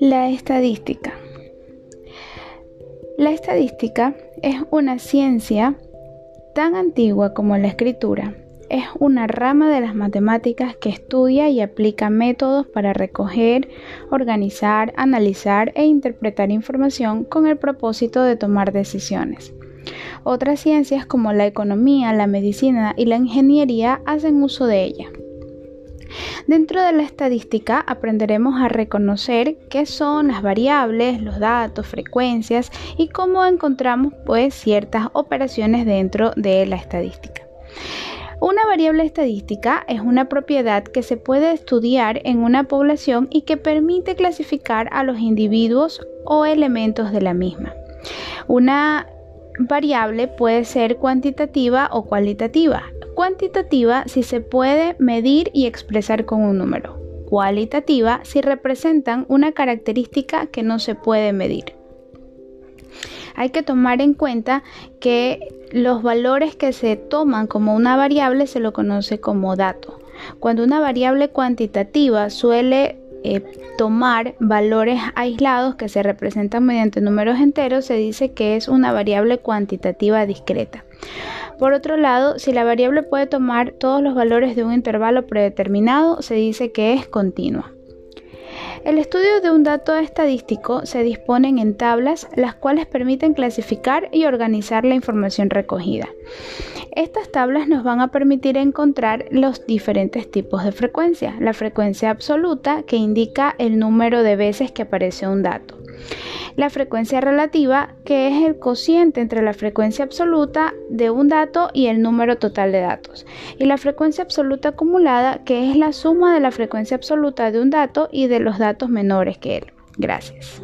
La estadística. La estadística es una ciencia tan antigua como la escritura. Es una rama de las matemáticas que estudia y aplica métodos para recoger, organizar, analizar e interpretar información con el propósito de tomar decisiones. Otras ciencias como la economía, la medicina y la ingeniería hacen uso de ella. Dentro de la estadística aprenderemos a reconocer qué son las variables, los datos, frecuencias y cómo encontramos pues ciertas operaciones dentro de la estadística. Una variable estadística es una propiedad que se puede estudiar en una población y que permite clasificar a los individuos o elementos de la misma. Una variable puede ser cuantitativa o cualitativa cuantitativa si se puede medir y expresar con un número, cualitativa si representan una característica que no se puede medir. Hay que tomar en cuenta que los valores que se toman como una variable se lo conoce como dato. Cuando una variable cuantitativa suele eh, tomar valores aislados que se representan mediante números enteros, se dice que es una variable cuantitativa discreta. Por otro lado, si la variable puede tomar todos los valores de un intervalo predeterminado, se dice que es continua. El estudio de un dato estadístico se disponen en tablas, las cuales permiten clasificar y organizar la información recogida. Estas tablas nos van a permitir encontrar los diferentes tipos de frecuencia. La frecuencia absoluta, que indica el número de veces que aparece un dato la frecuencia relativa, que es el cociente entre la frecuencia absoluta de un dato y el número total de datos, y la frecuencia absoluta acumulada, que es la suma de la frecuencia absoluta de un dato y de los datos menores que él. Gracias.